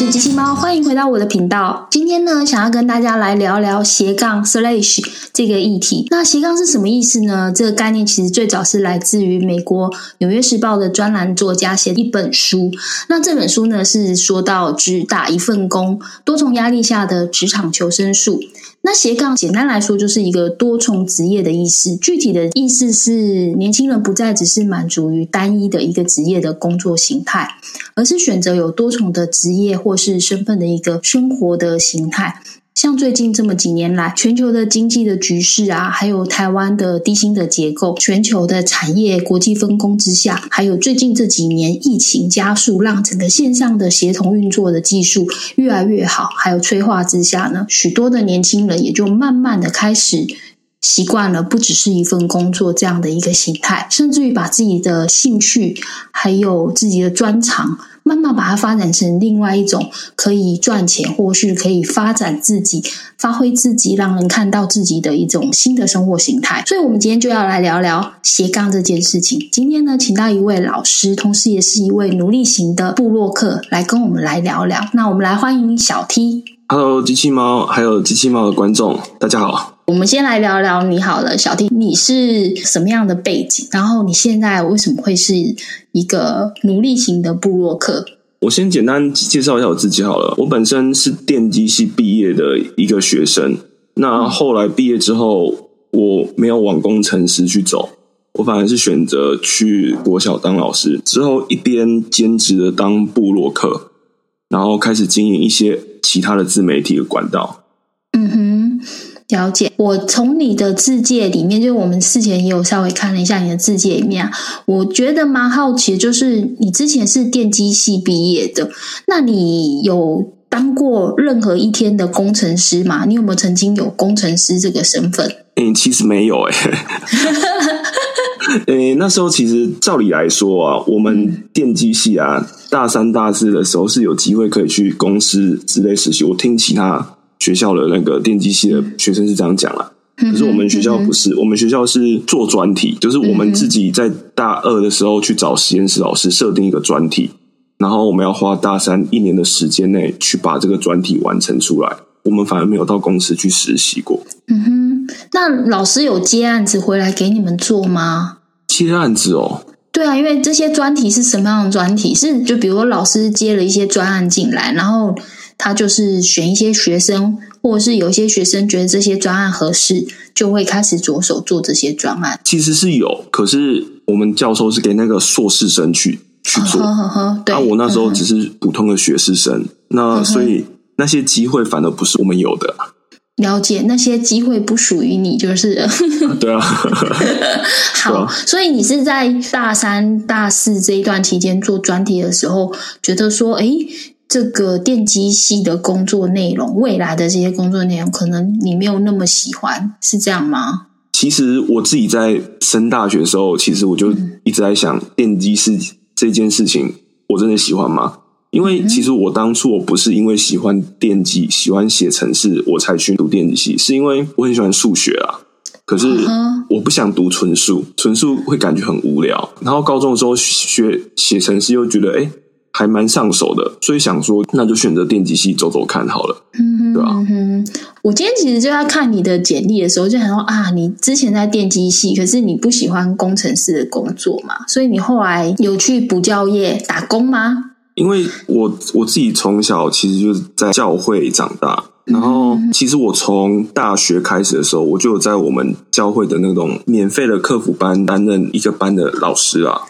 是机器猫，欢迎回到我的频道。今天呢，想要跟大家来聊聊斜杠 slash 这个议题。那斜杠是什么意思呢？这个概念其实最早是来自于美国《纽约时报》的专栏作家写的一本书。那这本书呢，是说到只打一份工，多重压力下的职场求生术。那斜杠简单来说就是一个多重职业的意思，具体的意思是年轻人不再只是满足于单一的一个职业的工作形态，而是选择有多重的职业或是身份的一个生活的形态。像最近这么几年来，全球的经济的局势啊，还有台湾的低薪的结构，全球的产业国际分工之下，还有最近这几年疫情加速，让整个线上的协同运作的技术越来越好，还有催化之下呢，许多的年轻人也就慢慢的开始习惯了不只是一份工作这样的一个形态，甚至于把自己的兴趣还有自己的专长。慢慢把它发展成另外一种可以赚钱，或是可以发展自己、发挥自己、让人看到自己的一种新的生活形态。所以，我们今天就要来聊聊斜杠这件事情。今天呢，请到一位老师，同时也是一位努力型的布洛克，来跟我们来聊聊。那我们来欢迎小 T。Hello，机器猫，还有机器猫的观众，大家好。我们先来聊聊你好了，小弟你是什么样的背景？然后你现在为什么会是一个奴隶型的部落客？我先简单介绍一下我自己好了。我本身是电机系毕业的一个学生，那后来毕业之后，我没有往工程师去走，我反而是选择去国小当老师，之后一边兼职的当部落客，然后开始经营一些其他的自媒体的管道。嗯哼。了解，我从你的字界里面，就是我们事前也有稍微看了一下你的字界里面，我觉得蛮好奇，就是你之前是电机系毕业的，那你有当过任何一天的工程师吗？你有没有曾经有工程师这个身份？嗯，其实没有，哎，诶，那时候其实照理来说啊，我们电机系啊，大三、大四的时候是有机会可以去公司之类实习。我听其他。学校的那个电机系的学生是这样讲啦，可是我们学校不是，我们学校是做专题，就是我们自己在大二的时候去找实验室老师设定一个专题，然后我们要花大三一年的时间内去把这个专题完成出来。我们反而没有到公司去实习过。嗯哼，那老师有接案子回来给你们做吗？接案子哦，对啊，因为这些专题是什么样的专题？是就比如说老师接了一些专案进来，然后。他就是选一些学生，或者是有一些学生觉得这些专案合适，就会开始着手做这些专案。其实是有，可是我们教授是给那个硕士生去去做。对，我那时候只是普通的学士生，那所以那些机会反而不是我们有的。了解，那些机会不属于你，就是。对啊。好，所以你是在大三、大四这一段期间做专题的时候，觉得说，哎。这个电机系的工作内容，未来的这些工作内容，可能你没有那么喜欢，是这样吗？其实我自己在升大学的时候，其实我就一直在想，电机是这件事情，我真的喜欢吗？因为其实我当初我不是因为喜欢电机、喜欢写程式，我才去读电机系，是因为我很喜欢数学啊。可是我不想读纯数，纯数会感觉很无聊。然后高中的时候学写程式，又觉得哎。还蛮上手的，所以想说，那就选择电机系走走看好了，嗯，对吧？嗯，我今天其实就在看你的简历的时候，就想说啊，你之前在电机系，可是你不喜欢工程师的工作嘛，所以你后来有去补教业打工吗？因为我我自己从小其实就是在教会长大，然后其实我从大学开始的时候，我就有在我们教会的那种免费的客服班担任一个班的老师啊。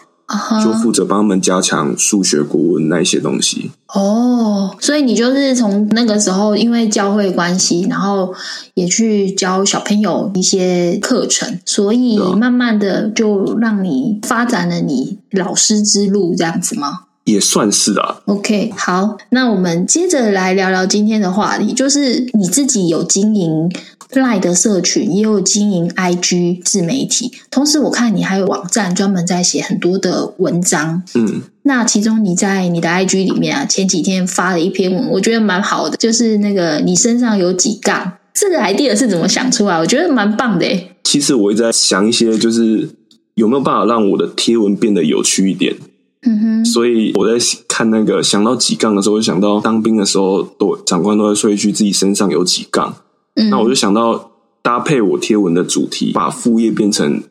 就负责帮他们加强数学、国文那一些东西。哦，所以你就是从那个时候，因为教会关系，然后也去教小朋友一些课程，所以慢慢的就让你发展了你老师之路，这样子吗？也算是啊。OK，好，那我们接着来聊聊今天的话题，就是你自己有经营。赖的社群也有经营 IG 自媒体，同时我看你还有网站专门在写很多的文章。嗯，那其中你在你的 IG 里面啊，前几天发了一篇文，我觉得蛮好的，就是那个你身上有几杠，这个 idea 是怎么想出来？我觉得蛮棒的诶。其实我一直在想一些，就是有没有办法让我的贴文变得有趣一点。嗯哼，所以我在看那个想到几杠的时候，就想到当兵的时候，都长官都在说一句自己身上有几杠，嗯那我就想到搭配我贴文的主题，把副业变成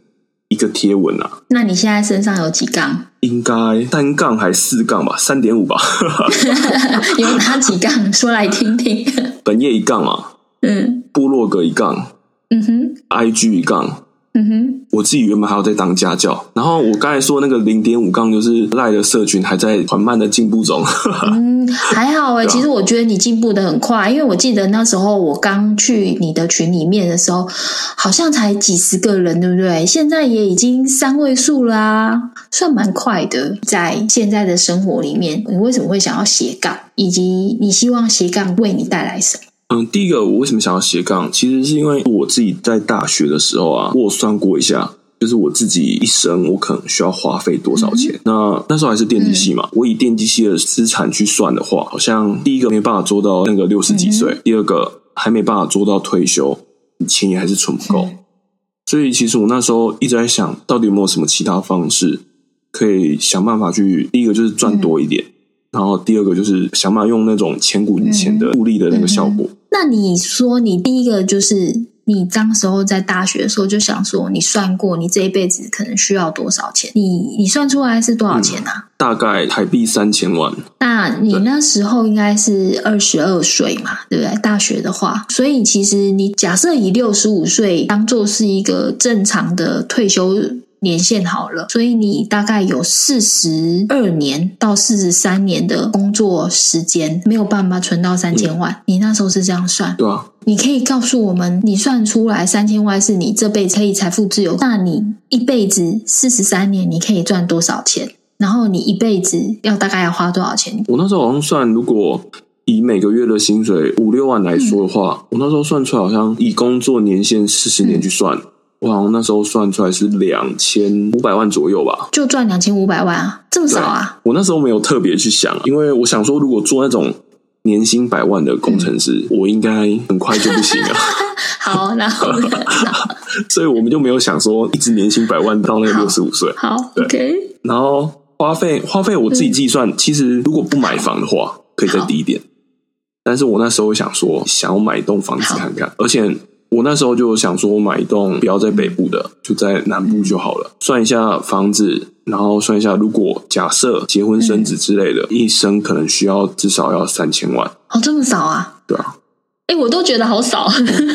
一个贴文啊，那你现在身上有几杠？应该三杠还四杠吧，三点五吧，有哪几杠？说来听听。本业一杠嘛，嗯部落格一杠嗯哼，，IG 一杠。嗯哼，我自己原本还要在当家教，然后我刚才说那个零点五杠就是赖的社群还在缓慢的进步中。嗯，其实我觉得你进步的很快，因为我记得那时候我刚去你的群里面的时候，好像才几十个人，对不对？现在也已经三位数啦、算蛮快的。在现在的生活里面，你为什么会想要斜杠，以及你希望斜杠为你带来什么？嗯，第一个我为什么想要斜杠，其实是因为我自己在大学的时候啊，我有算过一下，就是我自己一生我可能需要花费多少钱。那那时候还是电机系嘛，我以电机系的资产去算的话，好像第一个没办法做到那个六十几岁，第二个还没办法做到退休，钱也还是存不够。所以其实我那时候一直在想，到底有没有什么其他方式可以想办法去，第一个就是赚多一点。然后第二个就是想办法用那种千古以前的复利的那个效果，那你说你第一个就是你当时候在大学的时候就想说，你算过你这一辈子可能需要多少钱？你你算出来是多少钱啊？大概台币三千万。那你那时候应该是二十二岁嘛，对不对？大学的话，所以其实你假设以六十五岁当做是一个正常的退休年限好了，所以你大概有四十二年到四十三年的工作时间，没有办法存到三千万。你那时候是这样算？对啊，你可以告诉我们，你算出来三千万是你这辈子可以财富自由，那你一辈子四十三年你可以赚多少钱？然后你一辈子要大概要花多少钱？我那时候好像算，如果以每个月的薪水五六万来说的话，我那时候算出来好像以工作年限四十年去算，我好像那时候算出来是两千五百万左右吧。就赚两千五百万啊，这么少啊？我那时候没有特别去想，因为我想说，如果做那种年薪百万的工程师，我应该很快就不行了，好，然后呢？所以我们就没有想说一直年薪百万到那个六十五岁。好对，OK，然后花费花费我自己计算，其实如果不买房的话，可以再低一点。但是我那时候想说，想要买一栋房子看看，而且我那时候就想说，买一栋不要在北部的，就在南部就好了。算一下房子，然后算一下，如果假设结婚生子之类的，一生可能需要至少要三千万，哦，这么少啊？对啊。哎，我都觉得好少。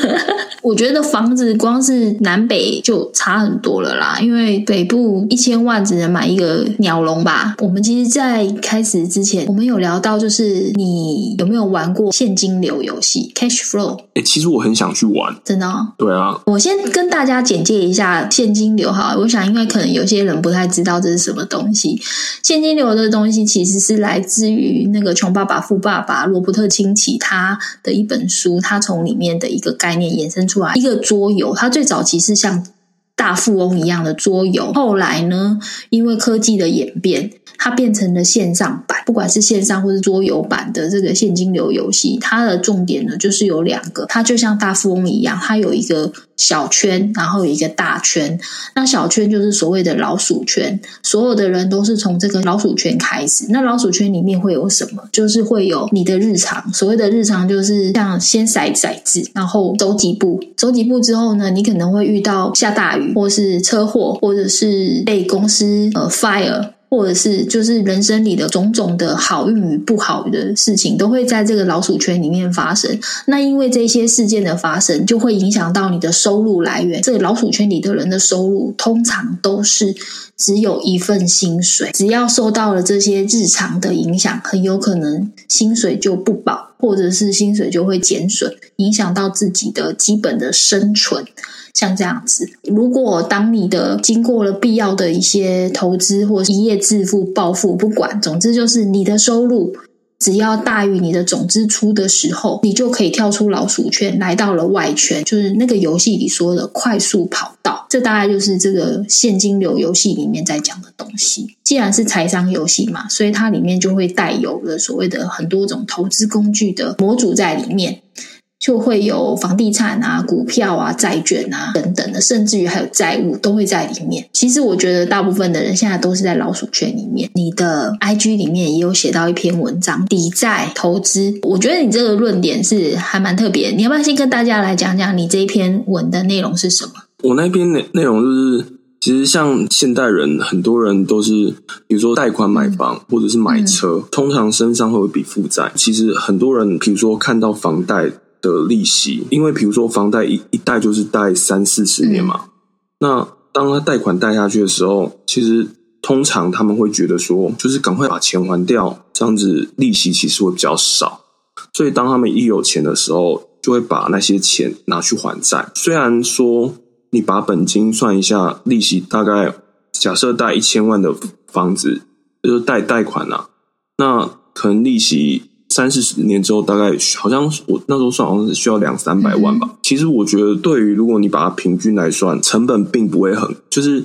我觉得房子光是南北就差很多了啦，因为北部一千万只能买一个鸟笼吧。我们其实，在开始之前，我们有聊到，就是你有没有玩过现金流游戏 （cash flow）？哎、其实我很想去玩，真的、哦，对啊，我先跟大家简介一下现金流哈，我想因为可能有些人不太知道这是什么东西。现金流的东西其实是来自于那个《穷爸爸富爸爸》罗伯特清崎他的一本书，它从里面的一个概念衍生出来一个桌游。它最早其实像大富翁一样的桌游，后来呢，因为科技的演变，它变成了线上版，不管是线上或是桌游版的这个现金流游戏，它的重点呢就是有两个，它就像大富翁一样，它有一个小圈，然后有一个大圈。那小圈就是所谓的老鼠圈，所有的人都是从这个老鼠圈开始。那老鼠圈里面会有什么？就是会有你的日常，所谓的日常就是像先骰骰子，然后走几步，走几步之后呢，你可能会遇到下大雨，或是车祸，或者是被公司呃 fire。或者是就是人生里的种种的好运与不好的事情，都会在这个老鼠圈里面发生。那因为这些事件的发生，就会影响到你的收入来源。这个老鼠圈里的人的收入，通常都是只有一份薪水。只要受到了这些日常的影响，很有可能薪水就不保，或者是薪水就会减损，影响到自己的基本的生存。像这样子，如果当你的经过了必要的一些投资或一夜致富、暴富，不管，总之就是你的收入只要大于你的总支出的时候，你就可以跳出老鼠圈，来到了外圈，就是那个游戏里说的快速跑道。这大概就是这个现金流游戏里面在讲的东西。既然是财商游戏嘛，所以它里面就会带有了所谓的很多种投资工具的模组在里面。就会有房地产啊、股票啊、债券啊等等的，甚至于还有债务都会在里面。其实我觉得大部分的人现在都是在老鼠圈里面。你的 IG 里面也有写到一篇文章，抵债投资。我觉得你这个论点是还蛮特别。你要不要先跟大家来讲讲你这一篇文的内容是什么？我那篇内内容就是，其实像现代人，很多人都是，比如说贷款买房或者是买车，通常身上会有一笔负债。其实很多人，比如说看到房贷。的利息，因为比如说房贷一一贷就是贷三四十年嘛，那当他贷款贷下去的时候，其实通常他们会觉得说，就是赶快把钱还掉，这样子利息其实会比较少。所以当他们一有钱的时候，就会把那些钱拿去还债。虽然说你把本金算一下，利息大概假设贷一千万的房子，就是贷贷款啊，那可能利息。三四十年之后，大概好像我那时候算好像是需要两三百万吧。其实我觉得，对于如果你把它平均来算，成本并不会很，就是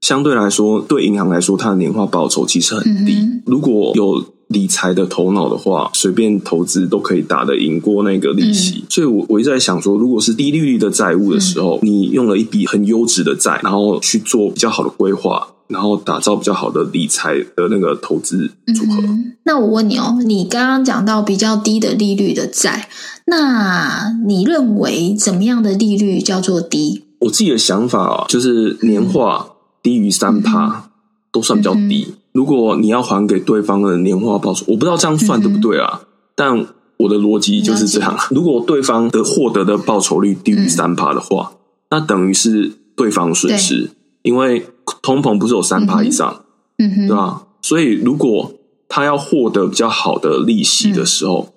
相对来说，对银行来说，它的年化报酬其实很低。如果有理财的头脑的话，随便投资都可以打得赢过那个利息。所以，我我一直在想说，如果是低利率的债务的时候，你用了一笔很优质的债，然后去做比较好的规划。然后打造比较好的理财的那个投资组合。那我问你哦，你刚刚讲到比较低的利率的债，那你认为怎么样的利率叫做低？我自己的想法啊，就是年化低于三趴都算比较低。如果你要还给对方的年化报酬，我不知道这样算对不对啊？但我的逻辑就是这样：如果对方的获得的报酬率低于三趴的话，那等于是对方损失。因为通膨不是有三趴以上，嗯哼，对吧？所以如果他要获得比较好的利息的时候，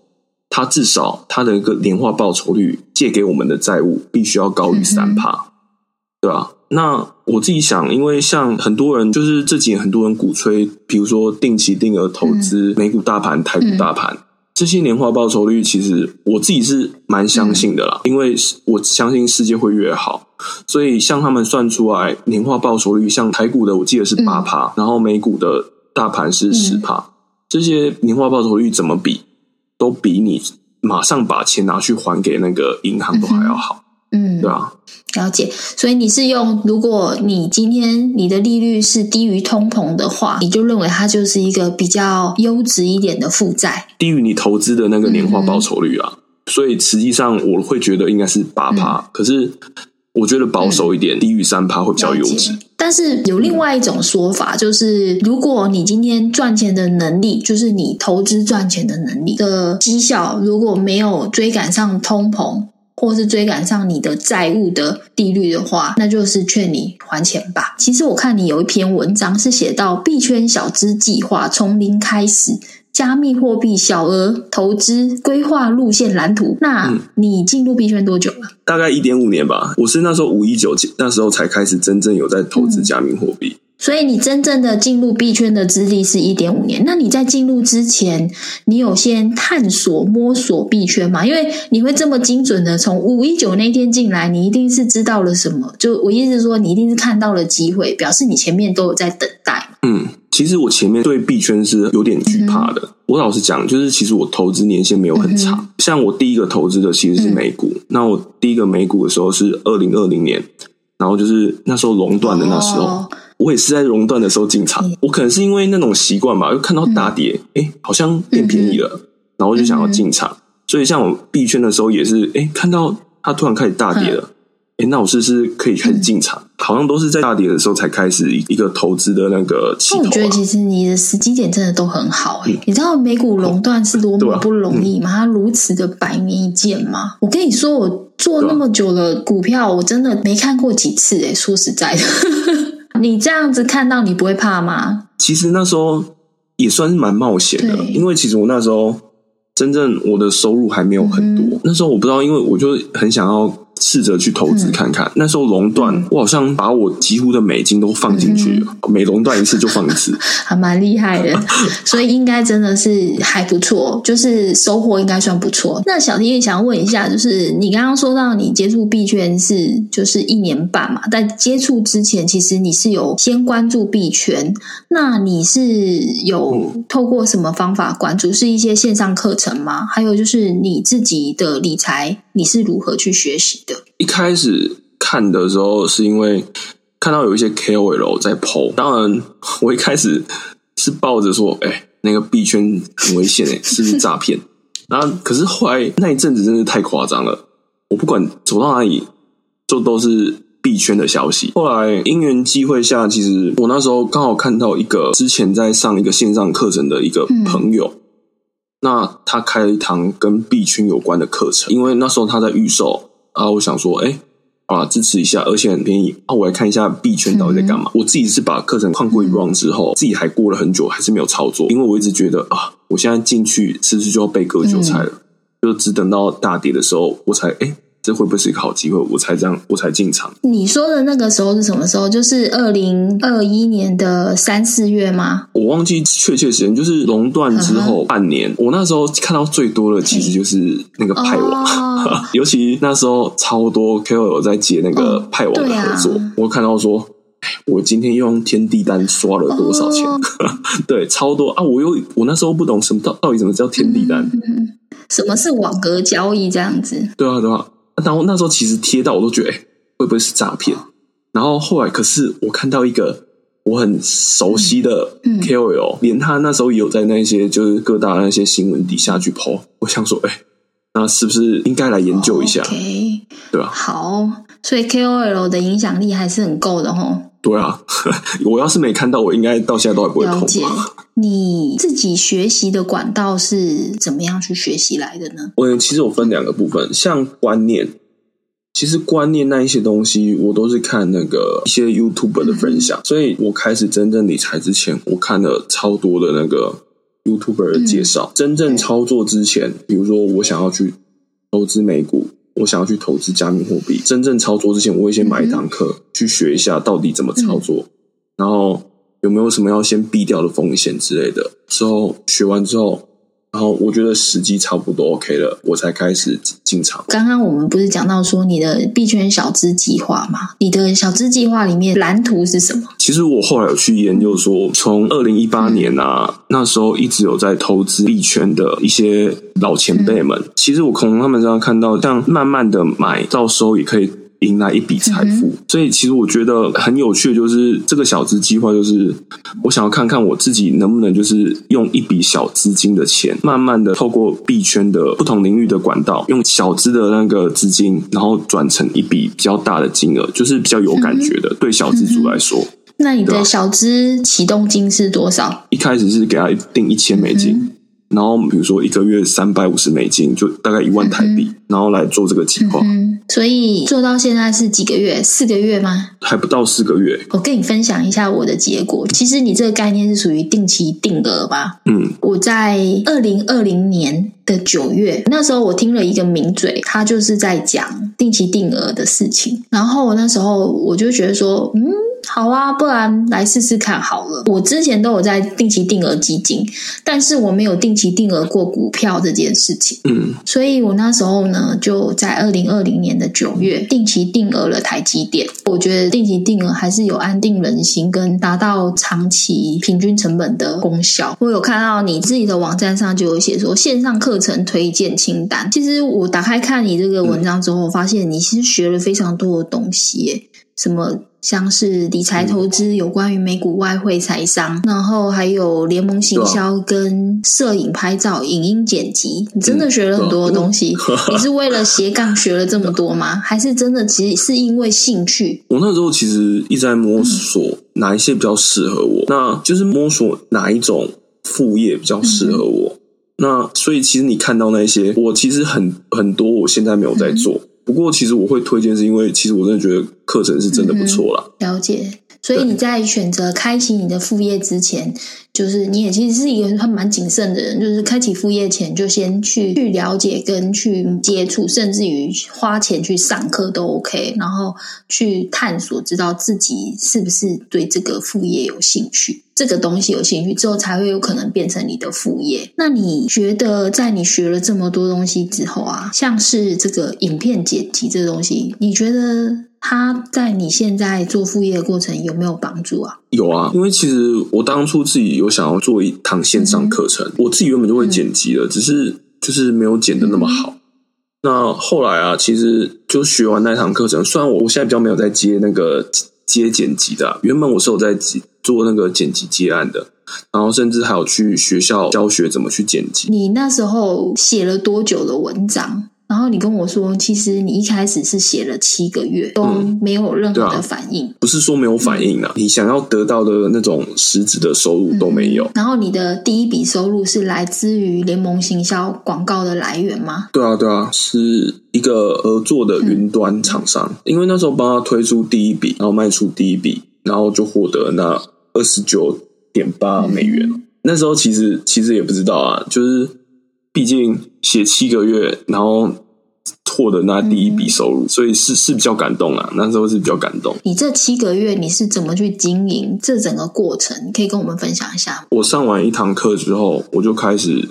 他至少他的一个年化报酬率借给我们的债务必须要高于三趴，对吧？那我自己想，因为像很多人就是这几年很多人鼓吹，比如说定期定额投资美股大盘、台股大盘。这些年化报酬率，其实我自己是蛮相信的啦，因为我相信世界会越好，所以像他们算出来年化报酬率，像台股的我记得是八趴，然后美股的大盘是十趴，这些年化报酬率怎么比，都比你马上把钱拿去还给那个银行都还要好。嗯，对啊，了解。所以你是用，如果你今天你的利率是低于通膨的话，你就认为它就是一个比较优质一点的负债，低于你投资的那个年化报酬率啊。所以实际上我会觉得应该是八趴，可是我觉得保守一点，低于三趴会比较优质。但是有另外一种说法，就是如果你今天赚钱的能力，就是你投资赚钱的能力的绩效，如果没有追赶上通膨。或是追赶上你的债务的利率的话，那就是劝你还钱吧。其实我看你有一篇文章是写到币圈小资计划，从零开始，加密货币小额投资规划路线蓝图。那你进入币圈多久了？大概一点五年吧。我是那时候五一九那时候才开始真正有在投资加密货币。所以你真正的进入币圈的资历是一点五年。那你在进入之前，你有先探索摸索币圈吗？因为你会这么精准的从五一九那天进来，你一定是知道了什么。就我意思是说，你一定是看到了机会，表示你前面都有在等待。嗯，其实我前面对币圈是有点惧怕的。我老实讲，就是其实我投资年限没有很长。像我第一个投资的其实是美股，那我第一个美股的时候是二零二零年，然后就是那时候熔断的那时候。我也是在熔断的时候进场，我可能是因为那种习惯吧，又看到大跌，哎，好像变便宜了，然后就想要进场。所以像我币圈的时候也是，哎，看到它突然开始大跌了，哎，那我是不是可以开始进场？好像都是在大跌的时候才开始一个投资的那个起头。我觉得其实你的时机点真的都很好，哎，你知道美股熔断是多么不容易吗？它如此的百年一见吗？我跟你说，我做那么久的股票，我真的没看过几次，哎，说实在的。你这样子看到你不会怕吗？其实那时候也算是蛮冒险的，因为其实我那时候真正我的收入还没有很多。那时候我不知道，因为我就很想要试着去投资看看。那时候熔断，我好像把我几乎的美金都放进去了，每熔断一次就放一次，还蛮厉害的。所以应该真的是还不错，就是收获应该算不错。那小天也想问一下，就是你刚刚说到你接触币圈是就是一年半嘛，在接触之前，其实你是有先关注币圈，那你是有透过什么方法关注？是一些线上课程吗？还有就是你自己的理财，你是如何去学习的？一开始看的时候，是因为看到有一些 KOL 在 PO，当然我一开始是抱着说，哎，那个币圈很危险，哎，是不是诈骗？然后可是后来那一阵子真是太夸张了，我不管走到哪里，就都是币圈的消息。后来因缘机会下，其实我那时候刚好看到一个之前在上一个线上课程的一个朋友。那他开了一堂跟币圈有关的课程，因为那时候他在预售啊，我想说，哎，啊，支持一下，而且很便宜啊，我来看一下币圈到底在干嘛。我自己是把课程看过一 round 之后，自己还过了很久，还是没有操作，因为我一直觉得啊，我现在进去是不是就要被割韭菜了？就只等到大跌的时候，我才哎。这会不会是一个好机会？我才这样，我才进场。你说的那个时候是什么时候？就是二零二一年的三四月吗？我忘记确切时间，就是熔断之后半年。我那时候看到最多的其实就是那个派网，尤其那时候超多 KOL 在接那个派网的合作。我看到说，我今天用天地单刷了多少钱？对，超多啊！我又我那时候不懂什么到到底什么叫天地单，什么是网格交易这样子？对啊，对啊。然后那时候其实贴到我都觉得，哎，会不会是诈骗？然后后来，可是我看到一个我很熟悉的 KOL，连他那时候也有在那些就是各大那些新闻底下去 po。我想说，哎，那是不是应该来研究一下？对吧？好，所以 KOL 的影响力还是很够的哦。对啊，我要是没看到，我应该到现在都还不会碰。你自己学习的管道是怎么样去学习来的呢？我其实我分两个部分，像观念，其实观念那一些东西，我都是看那个一些 YouTube 的分享。所以我开始真正理财之前，我看了超多的那个 YouTuber 的介绍。真正操作之前，比如说我想要去投资美股。我想要去投资加密货币，真正操作之前，我会先买一堂课去学一下到底怎么操作，然后有没有什么要先避掉的风险之类的。之后学完之后。然后我觉得时机差不多 OK 了，我才开始进场。刚刚我们不是讲到说你的币圈小资计划吗？你的小资计划里面蓝图是什么？其实我后来有去研究说，从二零一八年啊，那时候一直有在投资币圈的一些老前辈们，其实我从他们身上看到，像慢慢的买，到时候也可以。迎来一笔财富，所以其实我觉得很有趣的，就是这个小资计划，就是我想要看看我自己能不能，就是用一笔小资金的钱，慢慢的透过币圈的不同领域的管道，用小资的那个资金，然后转成一笔比较大的金额，就是比较有感觉的。对小资主来说，那你的小资启动金是多少？一开始是给他定一千美金。然后比如说一个月三百五十美金，就大概一万台币，然后来做这个计划。所以做到现在是几个月？四个月吗？还不到四个月。我跟你分享一下我的结果。其实你这个概念是属于定期定额吧？嗯，我在二零二零年的九月，那时候我听了一个名嘴，他就是在讲定期定额的事情。然后那时候我就觉得说，嗯。好啊，不然来试试看好了。我之前都有在定期定额基金，但是我没有定期定额过股票这件事情。嗯，所以我那时候呢，就在二零二零年的九月定期定额了台积电。我觉得定期定额还是有安定人心跟达到长期平均成本的功效。我有看到你自己的网站上就有写说线上课程推荐清单。其实我打开看你这个文章之后，发现你其实学了非常多的东西，什么？像是理财投资，有关于美股、外汇、财商，然后还有联盟行销跟摄影、拍照、影音剪辑，你真的学了很多东西。你是为了斜杠学了这么多吗？还是真的其实是因为兴趣？我那时候其实一直在摸索哪一些比较适合我，那就是摸索哪一种副业比较适合我。那所以其实你看到那些，我其实很很多，我现在没有在做。不过，其实我会推荐，是因为其实我真的觉得课程是真的不错了。了解，所以你在选择开启你的副业之前，就是你也其实是一个很蛮谨慎的人，就是开启副业前就先去去了解跟去接触，甚至于花钱去上课都 OK，然后去探索，知道自己是不是对这个副业有兴趣，这个东西有兴趣之后，才会有可能变成你的副业。那你觉得在你学了这么多东西之后啊，像是这个影片剪辑这东西，你觉得？它在你现在做副业的过程有没有帮助啊？有啊，因为其实我当初自己有想要做一堂线上课程，我自己原本就会剪辑了，只是就是没有剪的那么好。那后来啊，其实就学完那堂课程，虽然我我现在比较没有在接那个接剪辑的，原本我是有在做那个剪辑接案的，然后甚至还有去学校教学怎么去剪辑。你那时候写了多久的文章？然后你跟我说，其实你一开始是写了七个月都没有任何的反应，不是说没有反应啊，你想要得到的那种实质的收入都没有。然后你的第一笔收入是来自于联盟行销广告的来源吗？对啊，对啊，是一个合作的云端厂商，因为那时候帮他推出第一笔，然后卖出第一笔，然后就获得那二十九点八美元。那时候其实其实也不知道啊，就是毕竟写七个月，然后。获得那第一笔收入，所以是是比较感动啊。那时候是比较感动。你这七个月你是怎么去经营这整个过程？你可以跟我们分享一下。我上完一堂课之后，我就开始。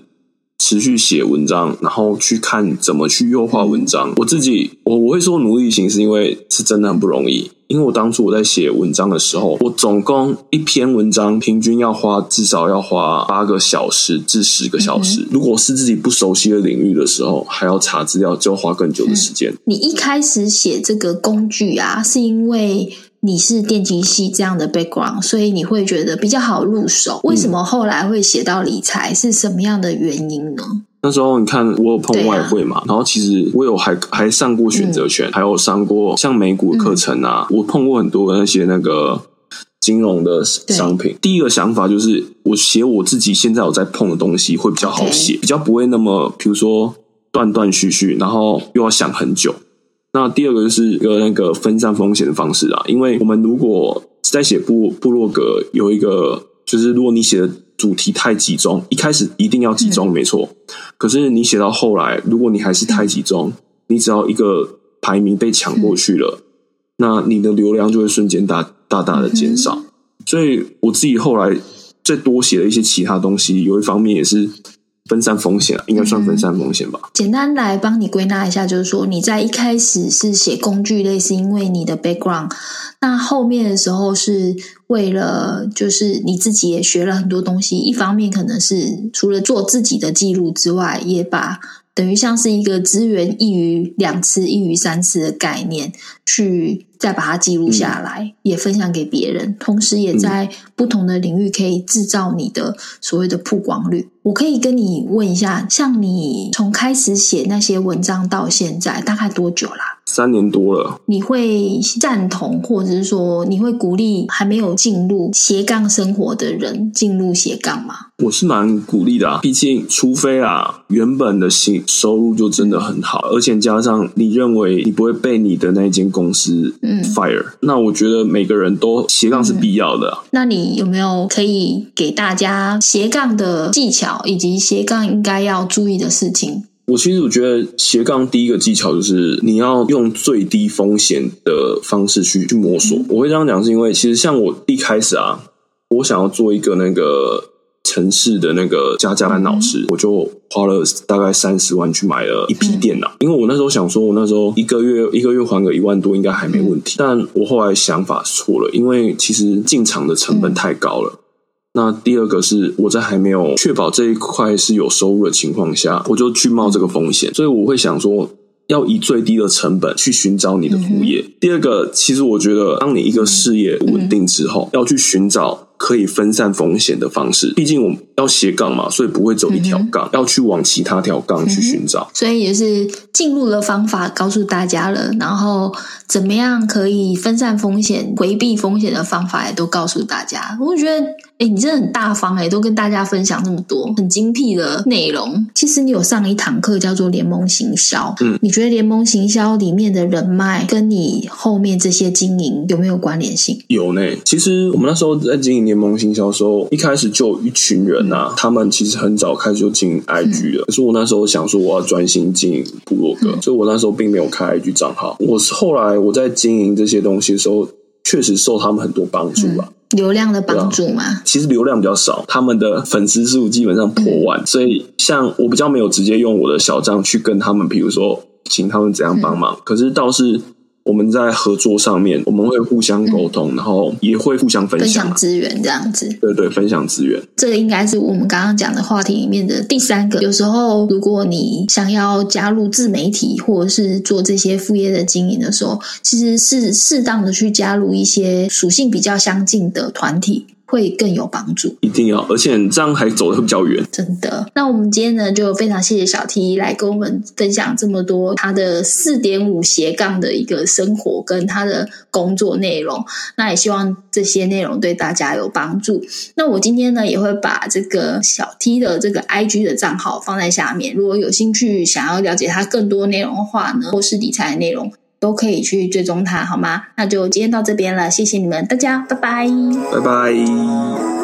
持续写文章，然后去看怎么去优化文章。我自己，我我会说努力型，是因为是真的很不容易。因为我当初我在写文章的时候，我总共一篇文章平均要花至少要花八个小时至十个小时。如果是自己不熟悉的领域的时候，还要查资料，就花更久的时间。你一开始写这个工具啊，是因为。你是电机系这样的 background，所以你会觉得比较好入手。为什么后来会写到理财？是什么样的原因呢？那时候你看，我有碰外汇嘛，然后其实我有还还上过选择权，还有上过像美股课程啊。我碰过很多那些那个金融的商品。第一个想法就是，我写我自己现在有在碰的东西会比较好写，比较不会那么，比如说断断续续，然后又要想很久。那第二个就是一个那个分散风险的方式啊，因为我们如果在写部部落格，有一个就是如果你写的主题太集中，一开始一定要集中，没错。可是你写到后来，如果你还是太集中，你只要一个排名被抢过去了，那你的流量就会瞬间大大大的减少。所以我自己后来再多写了一些其他东西，有一方面也是。分散风险应该算分散风险吧。简单来帮你归纳一下，就是说你在一开始是写工具类，是因为你的 background，那后面的时候是为了就是你自己也学了很多东西。一方面可能是除了做自己的记录之外，也把等于像是一个资源一鱼两次、一鱼三次的概念去。再把它记录下来，也分享给别人，同时也在不同的领域可以制造你的所谓的曝光率。我可以跟你问一下，像你从开始写那些文章到现在，大概多久啦？三年多了。你会赞同，或者是说你会鼓励还没有进入斜杠生活的人进入斜杠吗？我是蛮鼓励的啊，毕竟除非啊，原本的薪收入就真的很好，而且加上你认为你不会被你的那间公司。fire，那我觉得每个人都斜杠是必要的。那你有没有可以给大家斜杠的技巧，以及斜杠应该要注意的事情？我其实我觉得斜杠第一个技巧就是你要用最低风险的方式去去摸索。我会这样讲，是因为其实像我一开始啊，我想要做一个那个。城市的那个加加班老师，我就花了大概三十万去买了一批电脑，因为我那时候想说，我那时候一个月一个月还个一万多应该还没问题。但我后来想法错了，因为其实进场的成本太高了。那第二个是我在还没有确保这一块是有收入的情况下，我就去冒这个风险，所以我会想说，要以最低的成本去寻找你的副业。第二个，其实我觉得，当你一个事业稳定之后，要去寻找。可以分散风险的方式。毕竟我们要斜杠嘛，所以不会走一条杠，要去往其他条杠去寻找。所以也是进入的方法告诉大家了，然后怎么样可以分散风险、回避风险的方法也都告诉大家。我觉得。哎，你真的很大方哎，都跟大家分享那么多很精辟的内容。其实你有上一堂课叫做联盟行销，嗯，你觉得联盟行销里面的人脉跟你后面这些经营有没有关联性？有呢。其实我们那时候在经营联盟行销的时候，一开始就有一群人啊，他们其实很早开始就经营 IG 了。可是我那时候想说，我要专心经营部落格，所以我那时候并没有开 IG 账号。我是后来我在经营这些东西的时候，确实受他们很多帮助了。流量的帮助吗？其实流量比较少，他们的粉丝数基本上破万，所以像我比较没有直接用我的小账去跟他们，比如说请他们怎样帮忙，可是倒是。我们在合作上面，我们会互相沟通，然后也会互相分享资源，这样子。对对，分享资源，这个应该是我们刚刚讲的话题里面的第三个。有时候，如果你想要加入自媒体，或者是做这些副业的经营的时候，其实是适当的去加入一些属性比较相近的团体。会更有帮助，一定要，而且这样还走得会比较远。真的，那我们今天呢，就非常谢谢小 T 来跟我们分享这么多他的四点五斜杠的一个生活跟他的工作内容。那也希望这些内容对大家有帮助。那我今天呢，也会把这个小 T 的这个 IG 的账号放在下面，如果有兴趣想要了解他更多内容的话呢，或是理财的内容。都可以去追踪它，好吗？那就今天到这边了，谢谢你们大家，拜拜，拜拜。